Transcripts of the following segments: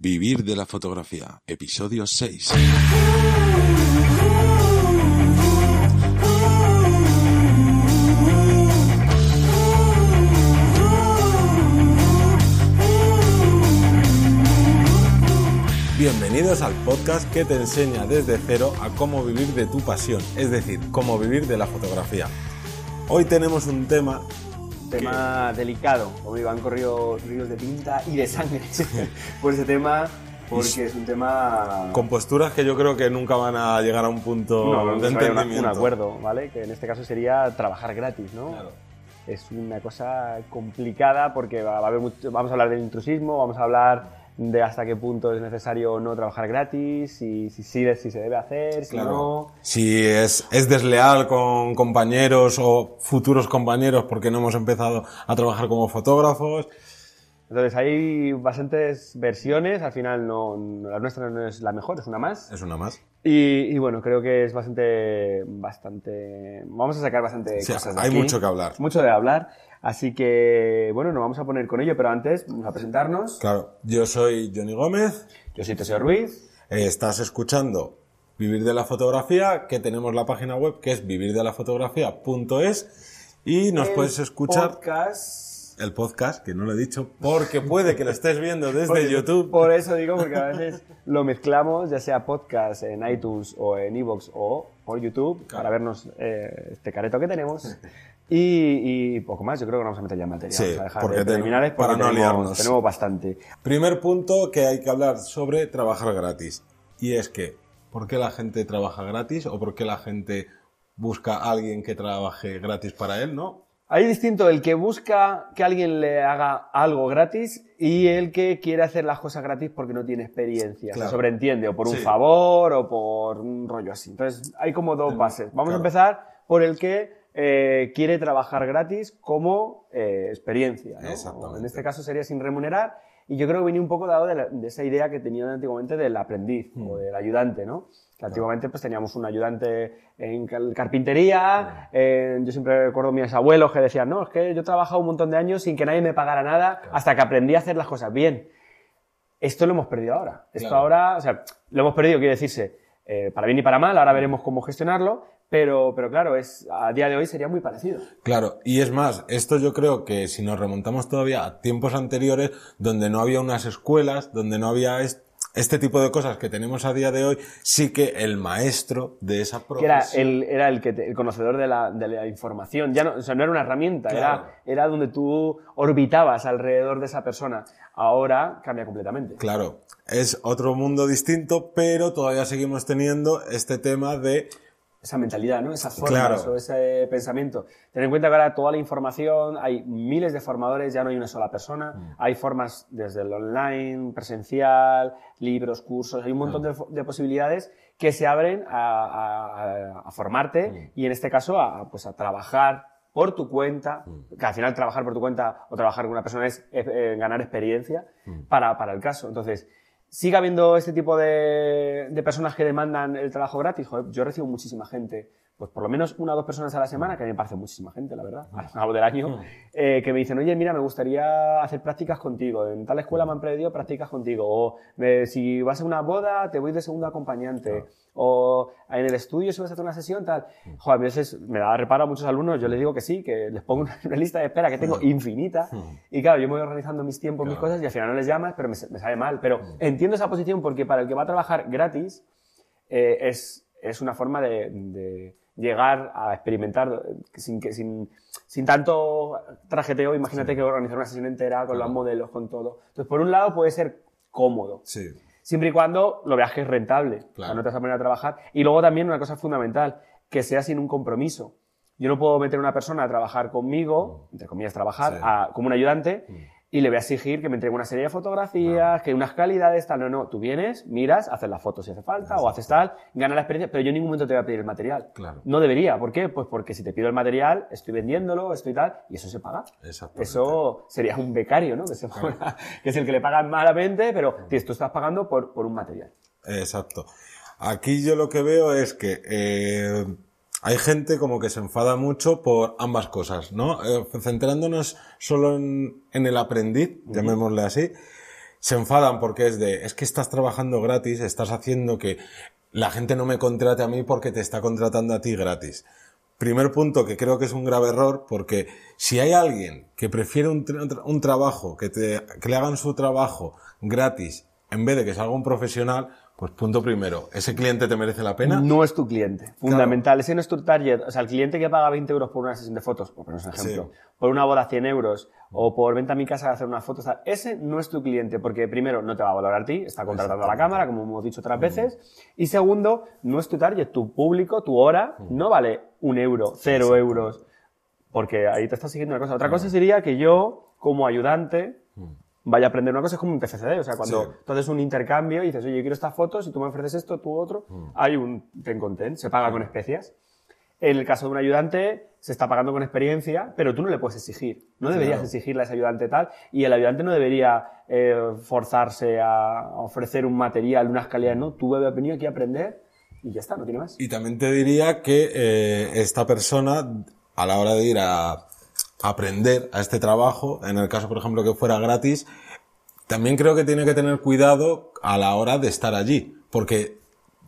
Vivir de la fotografía, episodio 6. Bienvenidos al podcast que te enseña desde cero a cómo vivir de tu pasión, es decir, cómo vivir de la fotografía. Hoy tenemos un tema tema delicado, como digo, han corrido ríos de tinta y de sangre por ese tema, porque es un tema... con posturas que yo creo que nunca van a llegar a un punto no, de entendimiento. un acuerdo, ¿vale? Que en este caso sería trabajar gratis, ¿no? Claro. Es una cosa complicada porque va a haber mucho- vamos a hablar del intrusismo, vamos a hablar de hasta qué punto es necesario o no trabajar gratis, si, si, si se debe hacer, si Claro. no... Si es, es desleal con compañeros o futuros compañeros porque no hemos empezado a trabajar como fotógrafos. Entonces hay bastantes versiones, al final no, no- la nuestra no es la mejor, es una más. Es una más. Y, y bueno, creo que es bastante, bastante, vamos a sacar bastante Sí, cosas de hay aquí. mucho que hablar. Mucho de hablar. Así que, bueno, nos vamos a poner con ello, pero antes vamos a presentarnos. Claro, yo soy Johnny Gómez, Yo soy Teseo Ruiz. eh, estás escuchando Vivir de la Fotografía, que tenemos la página web que es vivirdelafotografía.es y nos El puedes escuchar Podcast. el podcast, que no lo he dicho, porque puede que lo estés viendo desde Por- YouTube. Por eso digo, porque a veces lo mezclamos, ya sea podcast en iTunes o en iVoox o por YouTube, Claro. para vernos eh, este careto que tenemos. Y, y poco más, yo creo que nos vamos a meter ya en materia. Sí, vamos a dejar porque de preliminares para porque no tenemos, liarnos. tenemos bastante. Primer punto que hay que hablar sobre trabajar gratis. Y es que, ¿por qué la gente trabaja gratis o por qué la gente busca a alguien que trabaje gratis para él, no? Hay distinto el que busca que alguien le haga algo gratis y el que quiere hacer las cosas gratis porque no tiene experiencia. Claro. Se sobreentiende, o por un Sí. favor o por un rollo así. Entonces, hay como dos bases. Vamos claro. a empezar por el que eh, quiere trabajar gratis como eh, experiencia. ¿no? Exactamente. En este caso sería sin remunerar. Y yo creo que venía un poco dado de, la- de esa idea que tenían antiguamente del aprendiz Mm. o del ayudante, ¿no? Que antiguamente pues teníamos un ayudante en carpintería, eh, yo siempre recuerdo a mis abuelos que decían, no, es que yo he trabajado un montón de años sin que nadie me pagara nada hasta que aprendí a hacer las cosas bien. Esto lo hemos perdido ahora. Esto Claro. ahora, o sea, lo hemos perdido, quiere decirse, eh, para bien y para mal, ahora veremos cómo gestionarlo, pero, pero claro, es, a día de hoy sería muy parecido. Claro, y es más, esto yo creo que si nos remontamos todavía a tiempos anteriores, donde no había unas escuelas, donde no había est- este tipo de cosas que tenemos a día de hoy, sí que el maestro de esa que era profesión... el, era el, que te- el conocedor de la, de la información. Ya no, o sea, no era una herramienta, Claro. era, era donde tú orbitabas alrededor de esa persona. Ahora cambia completamente. Claro, es otro mundo distinto, pero todavía seguimos teniendo este tema de... Esa mentalidad, ¿no? Esas formas Claro. o ese pensamiento. Ten en cuenta que ahora toda la información, hay miles de formadores, ya no hay una sola persona. Mm. Hay formas desde el online, presencial, libros, cursos, hay un montón de, fo- de posibilidades que se abren a, a- a- a formarte Mm. y en este caso a, pues a trabajar por tu cuenta, Mm. que al final trabajar por tu cuenta o trabajar con una persona es eh, eh, ganar experiencia Mm. para, para el caso. Entonces, sigue habiendo este tipo de, de personas que demandan el trabajo gratis. Joder, yo recibo muchísima gente, pues por lo menos una o dos personas a la semana, que a mí me parece muchísima gente, la verdad, al cabo del año, eh, que me dicen, oye, mira, me gustaría hacer prácticas contigo. En tal escuela me han pedido prácticas contigo. O eh, si vas a una boda, te voy de segundo acompañante. O en el estudio, si vas a hacer una sesión, tal. Joder, a veces me da reparo a muchos alumnos, yo les digo que sí, que les pongo una, lista de espera que tengo infinita. Y claro, yo me voy organizando mis tiempos, mis cosas, y al final no les llamas, pero me, me sabe mal. Pero entiendo esa posición porque para el que va a trabajar gratis, eh, es, es una forma de, de llegar a experimentar eh, sin, que, sin, sin tanto trajeteo. Imagínate que organizar una sesión entera con los modelos, con todo. Entonces, por un lado puede ser cómodo, Sí, siempre y cuando lo veas que es rentable, o sea, no te vas a poner a trabajar. Y luego también una cosa fundamental, que sea sin un compromiso. Yo no puedo meter a una persona a trabajar conmigo, entre comillas trabajar, Sí. a- como un ayudante, y le voy a exigir que me entregue una serie de fotografías, que unas calidades, tal, no, no. Tú vienes, miras, haces las fotos si hace falta, o haces tal, gana la experiencia, pero yo en ningún momento te voy a pedir el material. Claro. No debería. ¿Por qué? Pues porque si te pido el material, estoy vendiéndolo, estoy tal, y eso se paga. exactamente. Eso sería un becario, ¿no? Que, se paga- que es el que le pagan malamente, pero tío, tú estás pagando por, por un material. Exacto. Aquí yo lo que veo es que eh, hay gente como que se enfada mucho por ambas cosas, ¿no? Eh, centrándonos solo en, en el aprendiz, llamémosle así, se enfadan porque es de, es que estás trabajando gratis, estás haciendo que la gente no me contrate a mí porque te está contratando a ti gratis. Primer punto que creo que es un grave error porque si hay alguien que prefiere un, tra- un trabajo, que, te, que le hagan su trabajo gratis en vez de que salga un profesional, pues punto primero, ¿ese cliente te merece la pena? No es tu cliente. Fundamental. Ese no es tu target. O sea, el cliente que paga 20 euros por una sesión de fotos, por poner un ejemplo, por una boda 100 euros, o por venta a mi casa a hacer unas fotos, tal, ese no es tu cliente, porque primero no te va a valorar a ti, está contratando a la cámara, como hemos dicho otras veces, y segundo, no es tu target, tu público, tu hora, no vale un euro, cero euros, porque ahí te está siguiendo una cosa. Otra cosa sería que yo, como ayudante, vaya a aprender una cosa, es como un TFCD, o sea, cuando Sí. tú haces un intercambio y dices, oye, yo quiero estas fotos y tú me ofreces esto, tú otro, hay un ten content, se paga con especias. En el caso de un ayudante, se está pagando con experiencia, pero tú no le puedes exigir. No deberías Claro. exigirle a ese ayudante tal, y el ayudante no debería eh, forzarse a ofrecer un material, unas calidades, no. Tú has venido aquí a aprender y ya está, no tiene más. Y también te diría que eh, esta persona, a la hora de ir a aprender a este trabajo, en el caso, por ejemplo, que fuera gratis, también creo que tiene que tener cuidado a la hora de estar allí, porque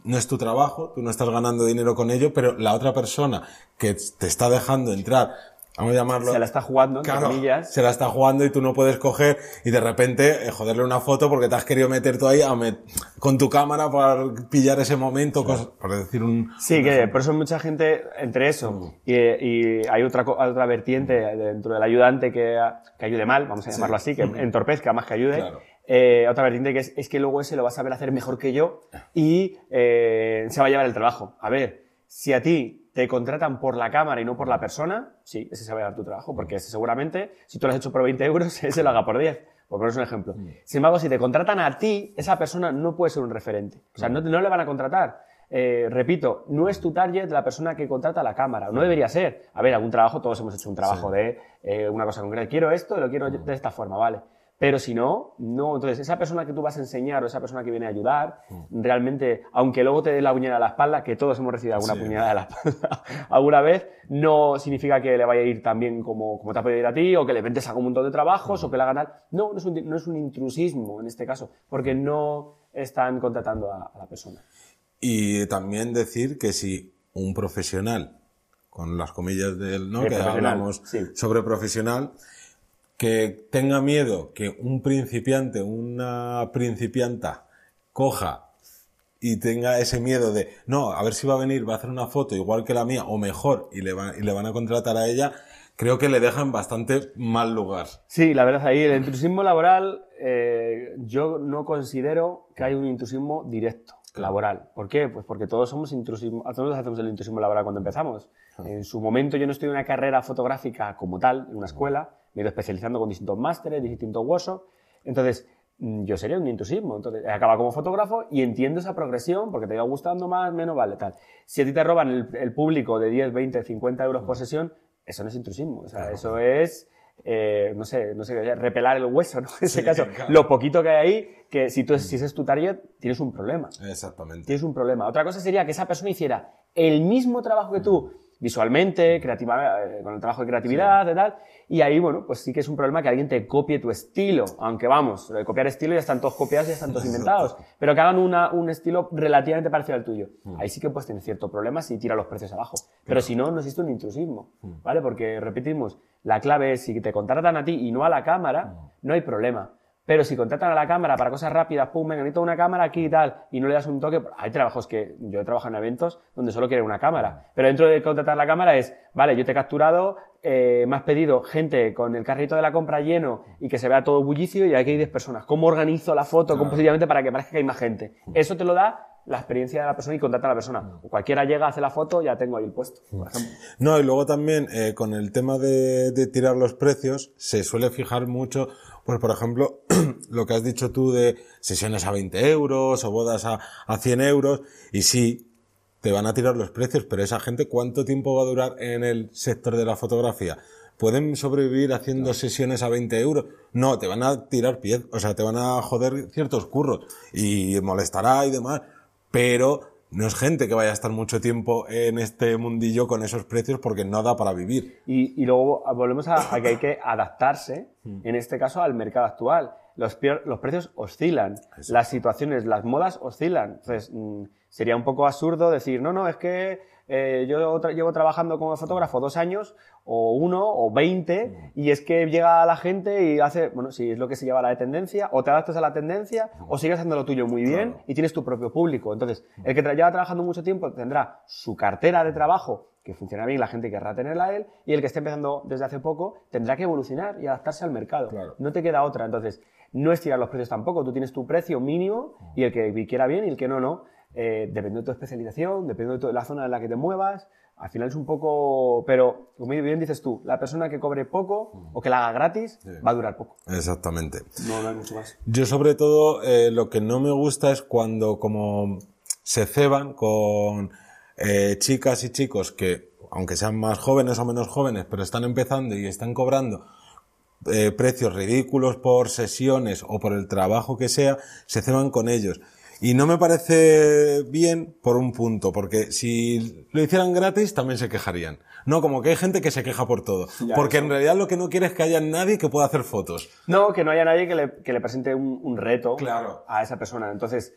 no es tu trabajo, tú no estás ganando dinero con ello, pero la otra persona que te está dejando entrar, vamos a llamarlo... Se la está jugando, entre Claro, comillas. se la está jugando y tú no puedes coger y de repente eh, joderle una foto porque te has querido meter tú ahí a met- con tu cámara para pillar ese momento, cosas- por decir un... Sí, que por eso mucha gente, entre eso y, y hay otra, otra vertiente dentro del ayudante que, que ayude mal, vamos a llamarlo así, que entorpezca más que ayude. Claro. Eh, otra vertiente que es, es que luego ese lo va a saber hacer mejor que yo y eh, se va a llevar el trabajo. A ver, si a ti te contratan por la cámara y no por la persona, sí, ese se va a llevar tu trabajo, porque ese seguramente, si tú lo has hecho por 20 euros, ese lo haga por 10. Por poneros un ejemplo. Sin embargo, si te contratan a ti, esa persona no puede ser un referente. O sea, no, no le van a contratar. Eh, repito, no es tu target la persona que contrata la cámara. No debería ser. A ver, algún trabajo, todos hemos hecho un trabajo de eh, una cosa concreta. Quiero esto y lo quiero de esta forma, ¿vale? Pero si no, no. Entonces, esa persona que tú vas a enseñar o esa persona que viene a ayudar, realmente, aunque luego te dé la puñalada a la espalda, que todos hemos recibido alguna Sí. puñalada de la espalda alguna vez, no significa que le vaya a ir tan bien como, como te ha podido ir a ti, o que le ventes a un montón de trabajos, o que le haga tal. No, no es, un, no es un intrusismo en este caso, porque no están contratando a, a la persona. Y también decir que si un profesional, con las comillas del, ¿no? Que hablamos sí. sobre profesional, que tenga miedo que un principiante, una principianta, coja y tenga ese miedo de, no, a ver si va a venir, va a hacer una foto igual que la mía o mejor y le, va- y le van a contratar a ella, creo que le dejan bastante mal lugar. Sí, la verdad, ahí el intrusismo laboral, eh, yo no considero que hay un intrusismo directo laboral. ¿Por qué? Pues porque todos somos intrusismo, todos hacemos el intrusismo laboral cuando empezamos. En su momento yo no estoy en una carrera fotográfica como tal, en una escuela, me he ido especializando con distintos másteres, distintos workshops. Entonces, mm, yo sería un intrusismo. Entonces, he acabado como fotógrafo y entiendo esa progresión porque te va gustando más, menos, vale, tal. Si a ti te roban el, el público de 10, 20, 50 euros por sesión, eso no es intrusismo. O sea, eso es, eh, no sé, no sé, repelar el hueso, ¿no? En ese Sí, caso, claro. lo poquito que hay ahí, que si, tú, si ese es tu target, tienes un problema Exactamente. tienes un problema. Otra cosa sería que esa persona hiciera el mismo trabajo que tú, visualmente, creativa, eh, con el trabajo de creatividad y tal, y ahí, bueno, pues sí que es un problema que alguien te copie tu estilo, aunque vamos, lo de copiar estilo ya están todos copiados y ya están todos inventados, pero que hagan una- un estilo relativamente parecido al tuyo. Ahí sí que puedes tener cierto problema si tira los precios abajo. Pero si no, no existe un intrusismo, ¿vale? Porque, repetimos, la clave es si te contratan a ti y no a la cámara, no hay problema. Pero si contratan a la cámara para cosas rápidas, pum, venga, necesito una cámara aquí y tal, y no le das un toque, hay trabajos que yo he trabajado en eventos donde solo quieren una cámara. Pero dentro de contratar la cámara es, vale, yo te he capturado, eh, me has pedido gente con el carrito de la compra lleno y que se vea todo bullicio y aquí hay 10 personas. ¿Cómo organizo la foto compositivamente para que parezca que hay más gente? Eso te lo da la experiencia de la persona y contrata a la persona. O cualquiera llega, hace la foto, ya tengo ahí el puesto, por ejemplo. No, y luego también eh, con el tema de, de tirar los precios, se suele fijar mucho, pues por ejemplo, lo que has dicho tú de sesiones a 20 euros o bodas a, a 100 euros, y sí, te van a tirar los precios, pero esa gente, ¿cuánto tiempo va a durar en el sector de la fotografía? ¿Pueden sobrevivir haciendo sesiones a 20 euros? No, te van a tirar pies, o sea, te van a joder ciertos curros y molestará y demás, pero no es gente que vaya a estar mucho tiempo en este mundillo con esos precios porque no da para vivir. Y, y luego volvemos a, a que hay que adaptarse, en este caso, al mercado actual. los, precios oscilan, las situaciones, las modas oscilan. Entonces, mm, sería un poco absurdo decir, no, no, es que eh, yo tra- llevo trabajando como fotógrafo dos años, o uno, o veinte, y es que llega la gente y hace, bueno, si es lo que se lleva la de tendencia, o te adaptas a la tendencia, o sigues haciendo lo tuyo muy bien y tienes tu propio público. Entonces, el que tra- lleva trabajando mucho tiempo tendrá su cartera de trabajo que funciona bien, la gente querrá tenerla a él, y el que esté empezando desde hace poco tendrá que evolucionar y adaptarse al mercado. Claro. No te queda otra. Entonces, no es tirar los precios tampoco. Tú tienes tu precio mínimo y el que quiera bien y el que no, no. Eh, dependiendo de tu especialización, dependiendo de la zona en la que te muevas. Al final es un poco. Pero, como bien dices tú, la persona que cobre poco o que la haga gratis va a durar poco. Exactamente. No, no hay mucho más. Yo sobre todo eh, lo que no me gusta es cuando como se ceban con eh, chicas y chicos que, aunque sean más jóvenes o menos jóvenes, pero están empezando y están cobrando eh, precios ridículos por sesiones o por el trabajo que sea, se ceban con ellos. Y no me parece bien por un punto, porque si lo hicieran gratis también se quejarían. No, como que hay gente que se queja por todo. Ya, porque eso. en realidad lo que no quiere es que haya nadie que pueda hacer fotos. No, que no haya nadie que le, que le presente un, un reto Claro. a esa persona. Entonces,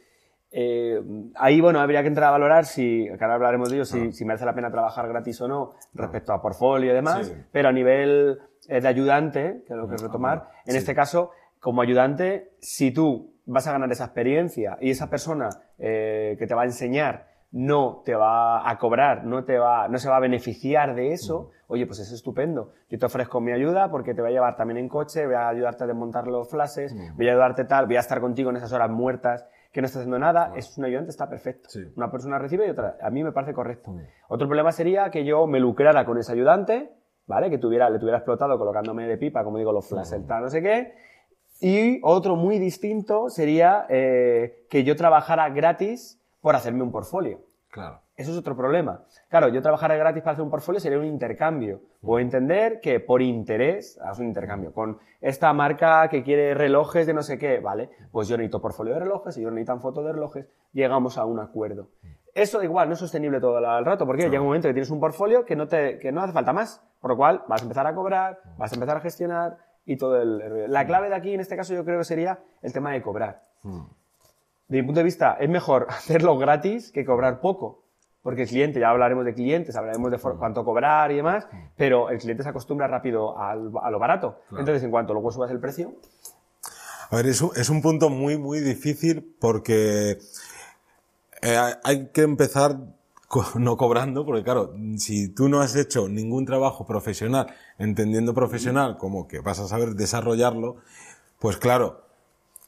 eh, ahí, bueno, habría que entrar a valorar si, que ahora hablaremos de ello, si, si merece la pena trabajar gratis o no respecto a portfolio y demás, Sí. pero a nivel eh, de ayudante, que es lo que es retomar, en sí. este caso, como ayudante, si tú vas a ganar esa experiencia y esa persona eh, que te va a enseñar no te va a cobrar, no te va, no se va a beneficiar de eso, oye, pues es estupendo. Yo te ofrezco mi ayuda porque te voy a llevar también en coche, voy a ayudarte a desmontar los flashes, voy a ayudarte tal, voy a estar contigo en esas horas muertas que no estás haciendo nada, es un ayudante, está perfecto. Sí. Una persona recibe y otra, a mí me parece correcto. Otro problema sería que yo me lucrara con ese ayudante, ¿vale? Que tuviera, le tuviera explotado colocándome de pipa, como digo, los flashes, tal, no sé qué. Y otro muy distinto sería eh, que yo trabajara gratis por hacerme un portfolio. Claro. Eso es otro problema. Claro, yo trabajar gratis para hacer un portfolio sería un intercambio. Puedo entender que por interés, haz un intercambio. Con esta marca que quiere relojes de no sé qué, ¿vale? Pues yo necesito portfolio de relojes, ellos necesitan fotos de relojes, llegamos a un acuerdo. Eso igual no es sostenible todo el rato, porque llega un momento que tienes un portfolio que no, te, que no hace falta más, por lo cual vas a empezar a cobrar, vas a empezar a gestionar y todo el... rollo. La clave de aquí, en este caso, yo creo que sería el tema de cobrar. De mi punto de vista, es mejor hacerlo gratis que cobrar poco. Porque el cliente, ya hablaremos de clientes, hablaremos de for- cuánto cobrar y demás, pero el cliente se acostumbra rápido al- a lo barato. Entonces, en cuanto luego subas el precio, A ver, es un, es un punto muy, muy difícil porque eh, hay que empezar no cobrando, porque claro, si tú no has hecho ningún trabajo profesional, entendiendo profesional como que vas a saber desarrollarlo, pues claro,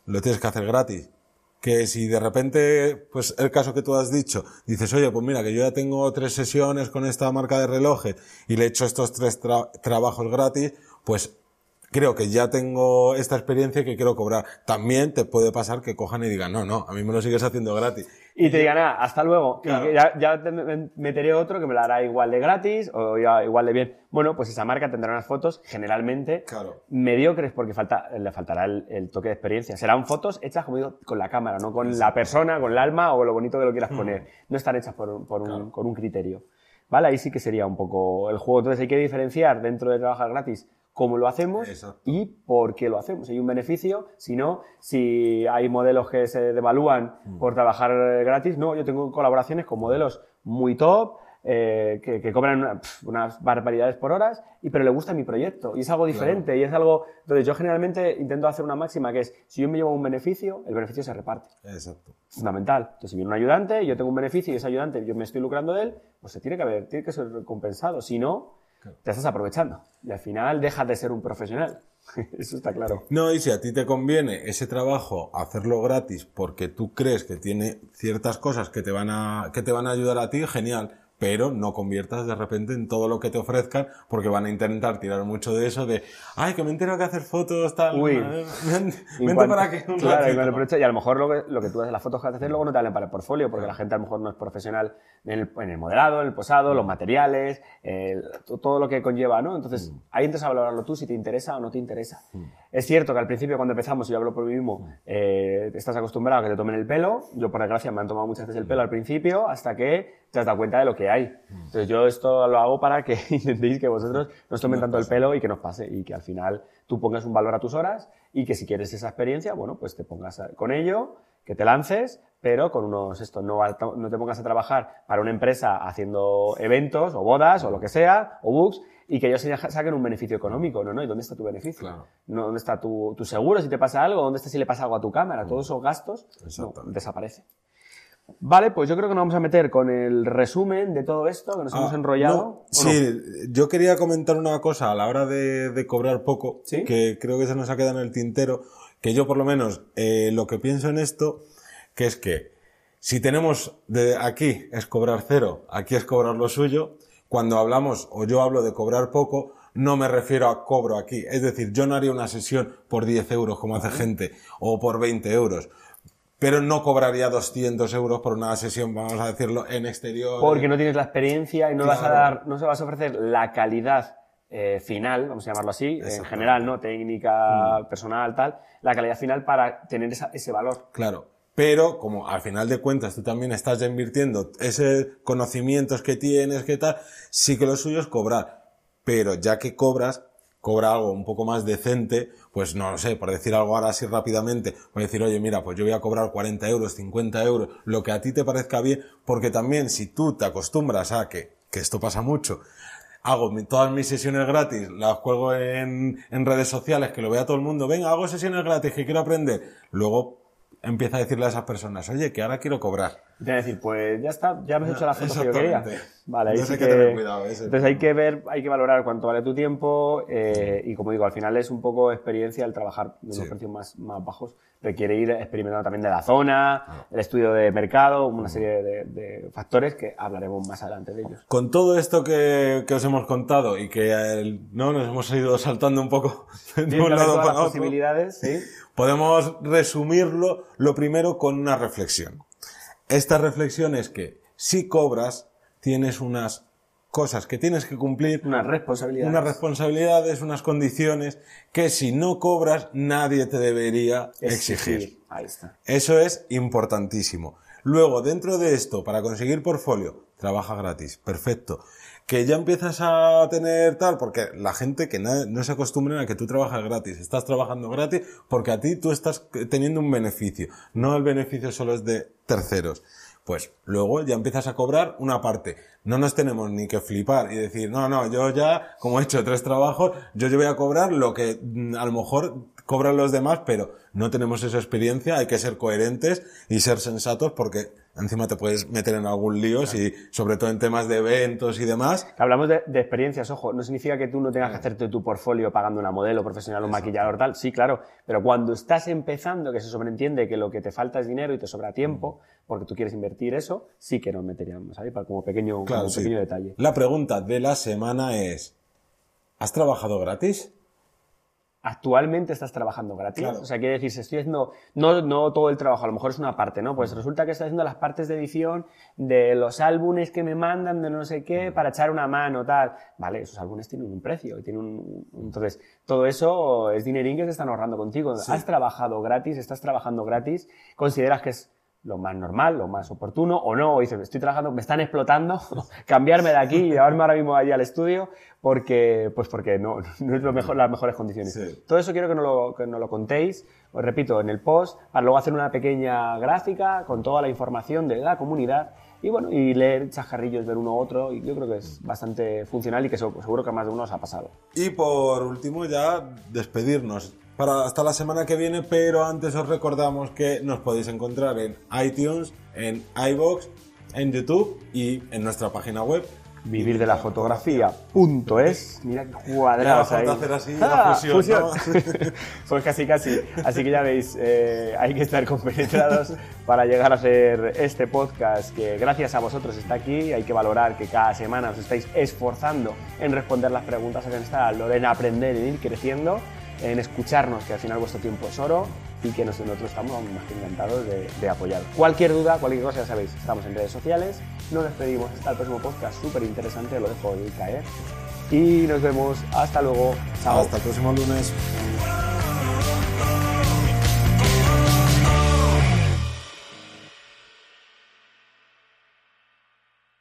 lo tienes que hacer gratis. Que si de repente, pues el caso que tú has dicho, dices, oye, pues mira, que yo ya tengo tres sesiones con esta marca de relojes y le he hecho estos tres tra- trabajos gratis, pues creo que ya tengo esta experiencia que quiero cobrar. También te puede pasar que cojan y digan, no, no, a mí me lo sigues haciendo gratis. y te digan, ah, hasta luego, Claro. ya, ya te me- meteré otro que me lo hará igual de gratis o igual de bien. Bueno, pues esa marca tendrá unas fotos generalmente Claro. mediocres porque falta, le faltará el, el toque de experiencia. Serán fotos hechas, como digo, con la cámara, no con la persona, con el alma o lo bonito que lo quieras poner. No están hechas por, por un, con un criterio. ¿Vale? Ahí sí que sería un poco el juego. Entonces hay que diferenciar dentro de trabajar gratis cómo lo hacemos Exacto. y por qué lo hacemos. Hay un beneficio, si no, si hay modelos que se devalúan por trabajar eh, gratis, no, yo tengo colaboraciones con modelos muy top, eh, que, que cobran una- pf, unas barbaridades por horas, y, pero le gusta mi proyecto y es algo diferente y es algo... Entonces yo generalmente intento hacer una máxima que es, si yo me llevo un beneficio, el beneficio se reparte. Exacto. Fundamental. Entonces si viene un ayudante yo tengo un beneficio y ese ayudante yo me estoy lucrando de él, pues se tiene que haber, tiene que ser recompensado. Si no, te estás aprovechando. Y al final dejas de ser un profesional. Eso está claro. No, y si a ti te conviene ese trabajo hacerlo gratis porque tú crees que tiene ciertas cosas que te van a, que te van a ayudar a ti, genial. Pero no conviertas de repente en todo lo que te ofrezcan porque van a intentar tirar mucho de eso de, ay, que me entero que hacer fotos, tal. Uy. eh, Vente, para un claro, y, ratito". cuando aprovecha- y a lo mejor lo que, lo que tú haces, las fotos que hacer, luego no te valen para el portfolio, porque la gente a lo mejor no es profesional en el, en el modelado, en el posado, los materiales, el- to- todo lo que conlleva, ¿no? Entonces, ahí entras a valorarlo tú si te interesa o no te interesa. Es cierto que al principio cuando empezamos, y yo hablo por mí mismo, eh, estás acostumbrado a que te tomen el pelo. Yo por desgracia me han tomado muchas veces el pelo al principio hasta que te has dado cuenta de lo que hay. Entonces yo esto lo hago para que intentéis que vosotros nos tomen tanto el pelo y que nos pase y que al final tú pongas un valor a tus horas y que si quieres esa experiencia, bueno, pues te pongas con ello, que te lances, pero con unos esto, no, no te pongas a trabajar para una empresa haciendo eventos o bodas o lo que sea, o books, y que ellos saquen un beneficio económico, ¿no? ¿no? ¿Y dónde está tu beneficio? Claro. No, ¿Dónde está tu, tu seguro si te pasa algo? ¿Dónde está si le pasa algo a tu cámara? Todos esos gastos no, desaparecen. Vale, pues yo creo que nos vamos a meter con el resumen de todo esto, que nos hemos Ah, enrollado. no, ¿o sí, yo quería comentar una cosa a la hora de, de cobrar poco, ¿Sí? que creo que se nos ha quedado en el tintero, que yo por lo menos eh, lo que pienso en esto, que es que si tenemos de aquí es cobrar cero, aquí es cobrar lo suyo, cuando hablamos o yo hablo de cobrar poco, no me refiero a cobro aquí. Es decir, yo no haría una sesión por 10 euros como hace gente o por 20 euros. Pero no cobraría 200 euros por una sesión, vamos a decirlo, en exterior. Porque no tienes la experiencia y no vas a dar, no se vas a ofrecer la calidad eh, final, vamos a llamarlo así, en general, ¿no? Técnica, personal, tal, la calidad final para tener esa- ese valor. Claro. Pero como al final de cuentas tú también estás ya invirtiendo ese conocimientos que tienes, que tal, sí que lo suyo es cobrar. Pero ya que cobras, cobra algo un poco más decente, pues no lo sé, por decir algo ahora así rápidamente, voy a decir, oye, mira, pues yo voy a cobrar 40 euros, 50 euros, lo que a ti te parezca bien, porque también si tú te acostumbras a que, que esto pasa mucho, hago todas mis sesiones gratis, las cuelgo en, en redes sociales, que lo vea todo el mundo, venga, hago sesiones gratis, que quiero aprender. Luego empieza a decirle a esas personas, oye, que ahora quiero cobrar. A decir, pues ya está, ya me has hecho la foto que yo quería. Vale, ahí Entonces sí hay que tener cuidado, ese es el Entonces hay que ver, hay que valorar cuánto vale tu tiempo eh, y como digo, al final es un poco experiencia el trabajar de unos Sí. precios más, más bajos. Requiere ir experimentando también de la zona, el estudio de mercado, una serie de, de factores que hablaremos más adelante de ellos. Con todo esto que, que os hemos contado y que eh, no nos hemos ido saltando un poco de un de lado para otro, posibilidades, sí. podemos resumirlo lo primero con una reflexión. Esta reflexión es que si cobras, tienes unas cosas que tienes que cumplir, Una responsabilidad. unas responsabilidades, unas condiciones que si no cobras nadie te debería exigir. Ahí está. Eso es importantísimo. Luego, dentro de esto, para conseguir portfolio, trabaja gratis. Perfecto. Que ya empiezas a tener tal, porque la gente que no se acostumbren a que tú trabajas gratis. Estás trabajando gratis porque a ti tú estás teniendo un beneficio. No el beneficio solo es de terceros. Pues luego ya empiezas a cobrar una parte. No nos tenemos ni que flipar y decir, no, no, yo ya, como he hecho tres trabajos, yo, yo voy a cobrar lo que mm, a lo mejor cobran los demás, pero no tenemos esa experiencia, hay que ser coherentes y ser sensatos porque encima te puedes meter en algún lío si, sobre todo en temas de eventos y demás. Hablamos de, de experiencias, ojo, no significa que tú no tengas que hacerte tu portfolio pagando una modelo profesional, un maquillador, tal, sí, claro, pero cuando estás empezando, que se sobreentiende que lo que te falta es dinero y te sobra tiempo, porque tú quieres invertir eso, sí que nos meteríamos ahí, para como pequeño, Claro, como sí. pequeño detalle. La pregunta de la semana es, ¿has trabajado gratis? Actualmente estás trabajando gratis, Claro. o sea, quiere decir, si estoy haciendo, no, no todo el trabajo, a lo mejor es una parte, ¿no? Pues resulta que estoy haciendo las partes de edición de los álbumes que me mandan de no sé qué para echar una mano, tal. Vale, esos álbumes tienen un precio y tienen un, entonces, todo eso es dinerín que te están ahorrando contigo. Has trabajado gratis, estás trabajando gratis, consideras que es lo más normal, lo más oportuno, o no, o dices, estoy trabajando, me están explotando, cambiarme de aquí y llevarme ahora mismo allí al estudio, porque, pues porque no, no es lo mejor, las mejores condiciones. Sí. Todo eso quiero que nos lo, que nos lo contéis, os repito, en el post, para luego hacer una pequeña gráfica con toda la información de la comunidad y bueno, y leer chascarrillos, ver uno u otro, y yo creo que es bastante funcional y que seguro que a más de uno os ha pasado. Y por último ya despedirnos para hasta la semana que viene, pero antes os recordamos que nos podéis encontrar en iTunes, en iBox, en YouTube y en nuestra página web. Vivir de la fotografía.es. Mira qué cuadrados ahí. hacer así la Ah, fusión, ¿no? pues casi, casi. Así que ya veis, eh, hay que estar compenetrados para llegar a hacer este podcast que gracias a vosotros está aquí. Hay que valorar que cada semana os estáis esforzando en responder las preguntas, en estar en aprender, en ir creciendo, en escucharnos, que al final vuestro tiempo es oro y que nosotros estamos más que encantados de, de apoyar. Cualquier duda, cualquier cosa, ya sabéis, estamos en redes sociales. Nos despedimos hasta el próximo podcast, súper interesante, lo dejo de caer. Y nos vemos. Hasta luego. Chao. Hasta el próximo lunes.